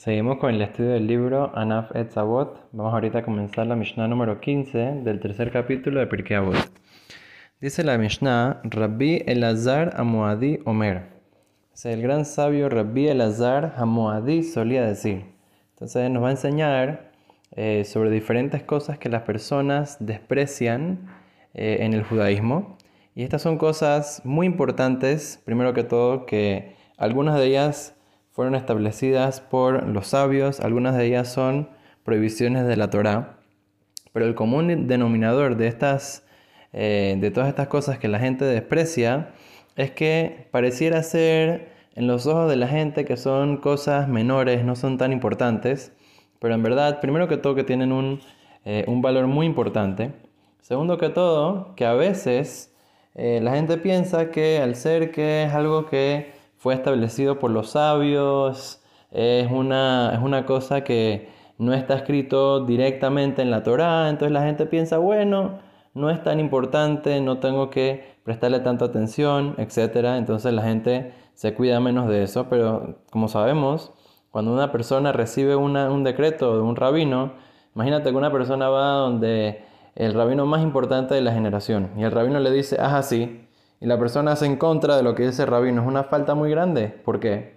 Seguimos con el estudio del libro Anaf et Zavot. Vamos ahorita a comenzar la Mishnah número 15 del tercer capítulo de Pirkei Avot. Dice la Mishnah, Rabbi Elazar Amuadi Omer. O el gran sabio Rabbi Elazar Amuadi solía decir. Entonces nos va a enseñar eh, sobre diferentes cosas que las personas desprecian eh, en el judaísmo. Y estas son cosas muy importantes, primero que todo, que algunas de ellas fueron establecidas por los sabios, algunas de ellas son prohibiciones de la Torá, pero el común denominador de, estas, eh, de todas estas cosas que la gente desprecia es que pareciera ser en los ojos de la gente que son cosas menores, no son tan importantes, pero en verdad, primero que todo, que tienen un, eh, valor muy importante. Segundo que todo, que a veces eh, la gente piensa que al ser que es algo que fue establecido por los sabios, es una, es una cosa que no está escrito directamente en la Torá, entonces la gente piensa, bueno, no es tan importante, no tengo que prestarle tanta atención, etc. Entonces la gente se cuida menos de eso, pero como sabemos, cuando una persona recibe un decreto de un rabino, imagínate que una persona va donde el rabino más importante de la generación y el rabino le dice, haz así, y la persona hace en contra de lo que dice el rabino, es una falta muy grande. ¿Por qué?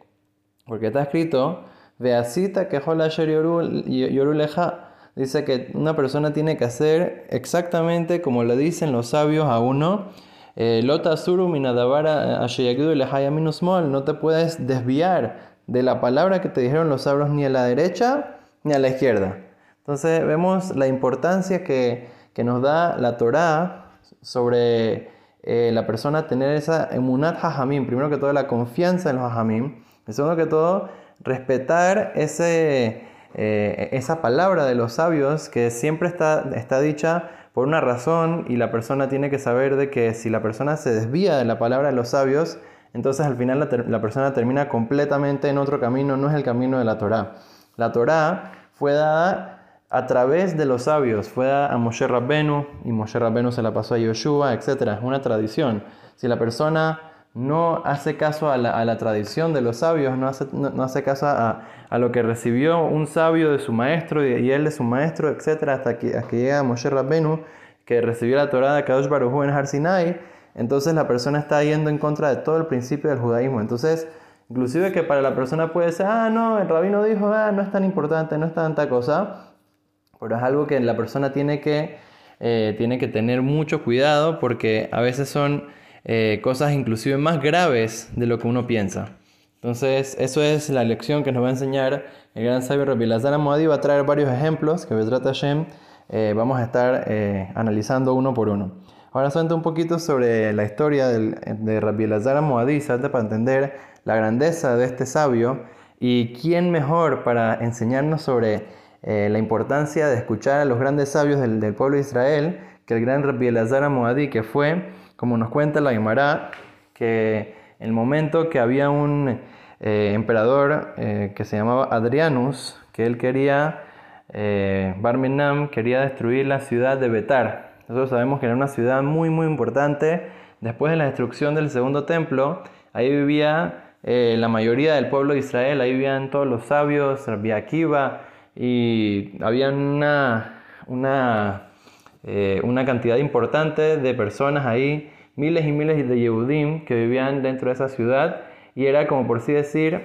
Porque está escrito, Veacita que yoruleja, dice que una persona tiene que hacer exactamente como le dicen los sabios a uno. Eh, Lota suru minadavara no te puedes desviar de la palabra que te dijeron los sabios ni a la derecha ni a la izquierda. Entonces vemos la importancia que, que nos da la Torá sobre eh, la persona tener esa emunat hajamim, primero que todo la confianza en los hajamim, y segundo que todo respetar ese, eh, esa palabra de los sabios que siempre está, está dicha por una razón y la persona tiene que saber de que si la persona se desvía de la palabra de los sabios, entonces al final la, la persona termina completamente en otro camino, no es el camino de la Torá. La Torá fue dada a través de los sabios. Fue a Moshe Rabbenu y Moshe Rabbenu se la pasó a Yoshua, etc. Es una tradición. Si la persona no hace caso a la, tradición de los sabios, no hace, no, hace caso a, lo que recibió un sabio de su maestro y, él de su maestro, etc., hasta que, hasta que llega Moshe Rabbenu, que recibió la Torah de Kadosh Baruj en Har Sinai, entonces la persona está yendo en contra de todo el principio del judaísmo. Entonces, inclusive que para la persona puede ser, ah, no, el rabino dijo, ah, no es tan importante, no es tanta cosa, pero es algo que la persona tiene que, eh, tiene que tener mucho cuidado porque a veces son eh, cosas inclusive más graves de lo que uno piensa. Entonces, eso es la lección que nos va a enseñar el gran sabio Rabbi Lazar Moadi. Va a traer varios ejemplos que Vedrat Hashem eh, vamos a estar analizando uno por uno. Ahora solamente un poquito sobre la historia de Rabbi Lazar Moadi, para entender la grandeza de este sabio y quién mejor para enseñarnos sobre eh, la importancia de escuchar a los grandes sabios del, pueblo de Israel, que el gran Rabbi Elazar Moadi, que fue, como nos cuenta la Gemara, que en el momento que había un eh, emperador eh, que se llamaba Adrianus, que él quería, Barminam quería destruir la ciudad de Betar. Nosotros sabemos que era una ciudad muy, muy importante. Después de la destrucción del segundo templo, ahí vivía la mayoría del pueblo de Israel, ahí vivían todos los sabios, Rabbi Akiva, y había una, una, eh, una cantidad importante de personas ahí, miles y miles de Yehudim que vivían dentro de esa ciudad y era como por así decir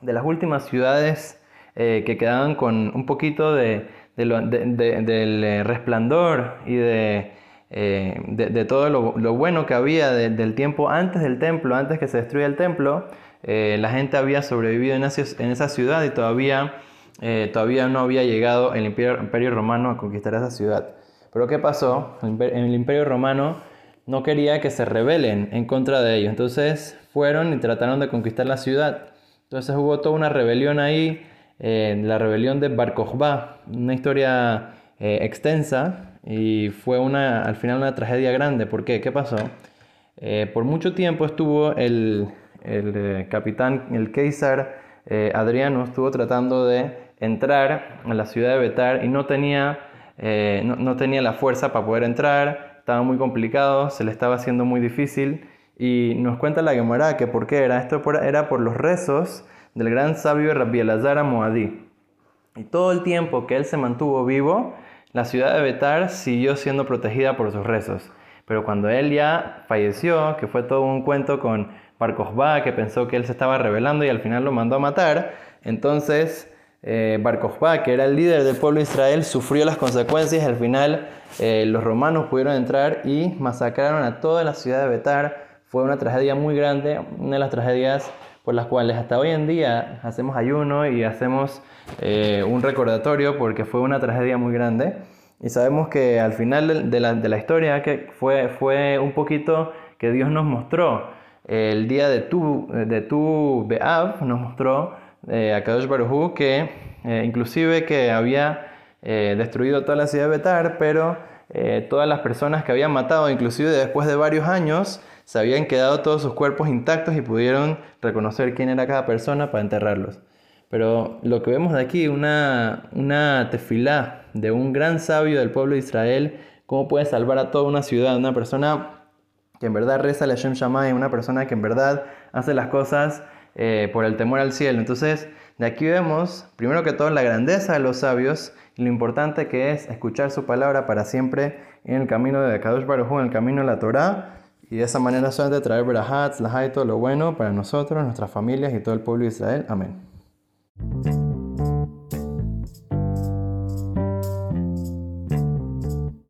de las últimas ciudades eh, que quedaban con un poquito de, del eh, resplandor y de, de todo lo, lo, bueno que había del tiempo antes del templo, antes que se destruya el templo, la gente había sobrevivido en esa ciudad y todavía eh, todavía no había llegado el imperio, romano a conquistar esa ciudad. Pero ¿qué pasó? El imperio romano no quería que se rebelen en contra de ellos. Entonces fueron y trataron de conquistar la ciudad. Entonces hubo toda una rebelión ahí, eh, la rebelión de Bar una historia eh, extensa y fue una, al final una tragedia grande. ¿Por qué? ¿Qué pasó? por mucho tiempo estuvo el, el capitán, el Kaiser Adriano, estuvo tratando de entrar a la ciudad de Betar y no tenía, eh, no, tenía la fuerza para poder entrar, estaba muy complicado, se le estaba haciendo muy difícil y nos cuenta la Gemara que por qué era, esto era por los rezos del gran sabio Rabbi Elazar Moadí. Y todo el tiempo que él se mantuvo vivo, la ciudad de Betar siguió siendo protegida por sus rezos. Pero cuando él ya falleció, que fue todo un cuento con Bar que pensó que él se estaba rebelando y al final lo mandó a matar, entonces eh, Bar que era el líder del pueblo de Israel, sufrió las consecuencias al final eh, los romanos pudieron entrar y masacraron a toda la ciudad de Betar. Fue una tragedia muy grande, una de las tragedias por las cuales hasta hoy en día hacemos ayuno y hacemos eh, un recordatorio porque fue una tragedia muy grande. Y sabemos que al final de la, de la historia que fue, fue un poquito que Dios nos mostró el día de tu, de tu Be'av, nos mostró eh, a Kadosh Baruj que eh, inclusive que había eh, destruido toda la ciudad de Betar, pero todas las personas que habían matado, inclusive después de varios años, se habían quedado todos sus cuerpos intactos y pudieron reconocer quién era cada persona para enterrarlos. Pero lo que vemos de aquí, una, una tefilá de un gran sabio del pueblo de Israel, cómo puede salvar a toda una ciudad, una persona que en verdad reza la Shem Shammai, una persona que en verdad hace las cosas eh, por el temor al cielo. Entonces, de aquí vemos, primero que todo, la grandeza de los sabios y lo importante que es escuchar su palabra para siempre en el camino de Kadosh Baruj en el camino de la Torah. Y de esa manera solamente traer brahat, la y todo lo bueno para nosotros, nuestras familias y todo el pueblo de Israel. Amén. thank you